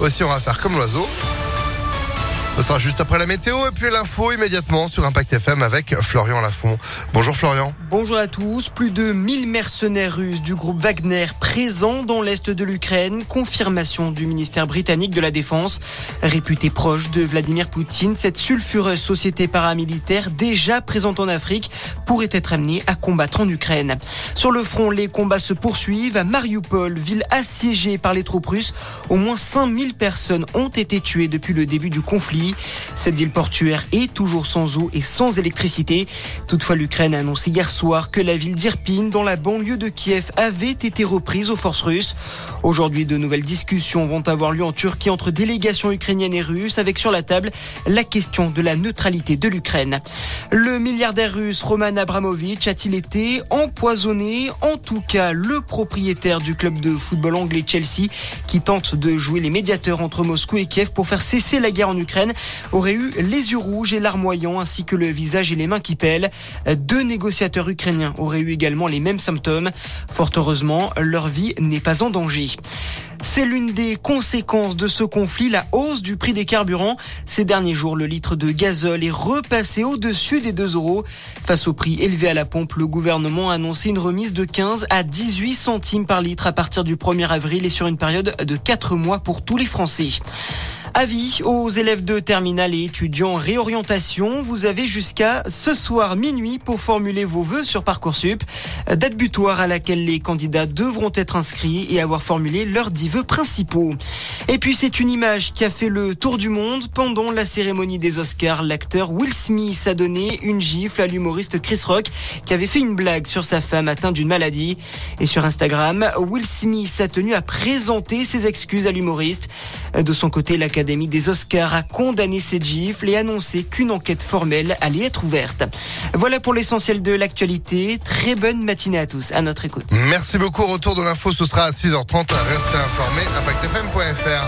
Aussi, on va faire comme l'oiseau. Ce sera juste après la météo et puis l'info immédiatement sur Impact FM avec Florian Lafont. Bonjour Florian. Bonjour à tous. Plus de 1000 mercenaires russes du groupe Wagner présents dans l'est de l'Ukraine. Confirmation du ministère britannique de la Défense. Réputé proche de Vladimir Poutine, cette sulfureuse société paramilitaire déjà présente en Afrique pourrait être amenée à combattre en Ukraine. Sur le front, les combats se poursuivent. À Mariupol, ville assiégée par les troupes russes, au moins 5000 personnes ont été tuées depuis le début du conflit. Cette ville portuaire est toujours sans eau et sans électricité. Toutefois, l'Ukraine a annoncé hier soir que la ville d'Irpin, dans la banlieue de Kiev, avait été reprise aux forces russes. Aujourd'hui, de nouvelles discussions vont avoir lieu en Turquie entre délégations ukrainiennes et russes, avec sur la table la question de la neutralité de l'Ukraine. Le milliardaire russe Roman Abramovich a-t-il été empoisonné En tout cas, le propriétaire du club de football anglais Chelsea, qui tente de jouer les médiateurs entre Moscou et Kiev pour faire cesser la guerre en Ukraine, aurait eu les yeux rouges et larmoyants ainsi que le visage et les mains qui pèlent. Deux négociateurs ukrainiens auraient eu également les mêmes symptômes. Fort heureusement, leur vie n'est pas en danger. C'est l'une des conséquences de ce conflit, la hausse du prix des carburants. Ces derniers jours, le litre de gazole est repassé au-dessus des 2 euros. Face au prix élevé à la pompe, le gouvernement a annoncé une remise de 15 à 18 centimes par litre à partir du 1er avril et sur une période de 4 mois pour tous les Français. Avis aux élèves de terminale et étudiants en réorientation. Vous avez jusqu'à ce soir minuit pour formuler vos vœux sur Parcoursup. Date butoir à laquelle les candidats devront être inscrits et avoir formulé leurs dix vœux principaux. Et puis c'est une image qui a fait le tour du monde. Pendant la cérémonie des Oscars, l'acteur Will Smith a donné une gifle à l'humoriste Chris Rock qui avait fait une blague sur sa femme atteinte d'une maladie. Et sur Instagram, Will Smith a tenu à présenter ses excuses à l'humoriste. De son côté, l'Académie l'Académie des Oscars a condamné cette gifle et annoncé qu'une enquête formelle allait être ouverte. Voilà pour l'essentiel de l'actualité. Très bonne matinée à tous. À notre écoute. Merci beaucoup. Retour de l'info, ce sera à 6h30. Restez informés. ImpactFM.fr.